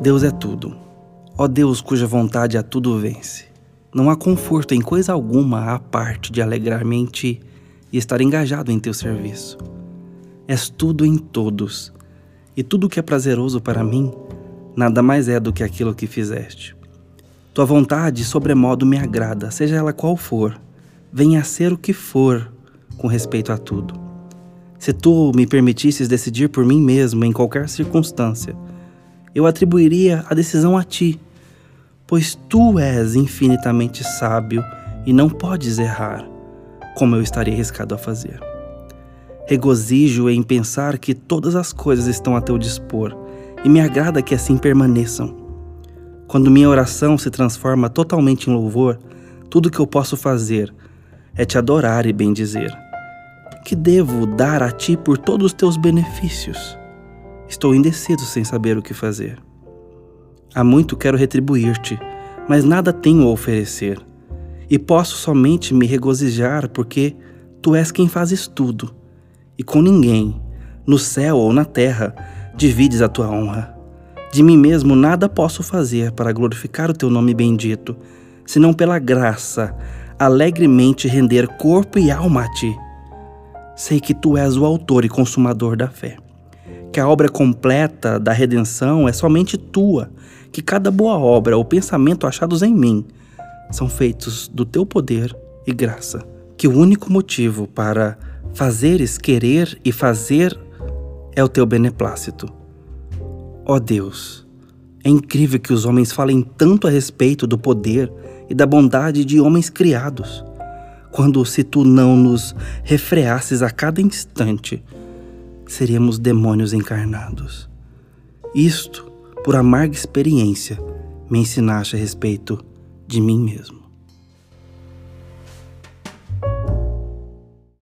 Deus é tudo. Ó Deus cuja vontade a tudo vence. Não há conforto em coisa alguma à parte de alegrar-me em ti e estar engajado em teu serviço. És tudo em todos, e tudo que é prazeroso para mim nada mais é do que aquilo que fizeste. Tua vontade sobremodo me agrada, seja ela qual for, venha a ser o que for com respeito a tudo. Se tu me permitisses decidir por mim mesmo em qualquer circunstância, eu atribuiria a decisão a ti, pois tu és infinitamente sábio e não podes errar, como eu estaria arriscado a fazer. Regozijo em pensar que todas as coisas estão a teu dispor e me agrada que assim permaneçam. Quando minha oração se transforma totalmente em louvor, tudo que eu posso fazer é te adorar e bendizer que devo dar a ti por todos os teus benefícios? Estou indeciso sem saber o que fazer. Há muito quero retribuir-te, mas nada tenho a oferecer. E posso somente me regozijar porque tu és quem fazes tudo, e com ninguém, no céu ou na terra, divides a tua honra. De mim mesmo nada posso fazer para glorificar o teu nome bendito, senão pela graça, alegremente render corpo e alma a ti sei que tu és o autor e consumador da fé. Que a obra completa da redenção é somente tua, que cada boa obra ou pensamento achados em mim são feitos do teu poder e graça. Que o único motivo para fazeres querer e fazer é o teu beneplácito. Ó oh Deus, é incrível que os homens falem tanto a respeito do poder e da bondade de homens criados quando se tu não nos refreasses a cada instante, seríamos demônios encarnados. Isto, por amarga experiência, me ensinaste a respeito de mim mesmo.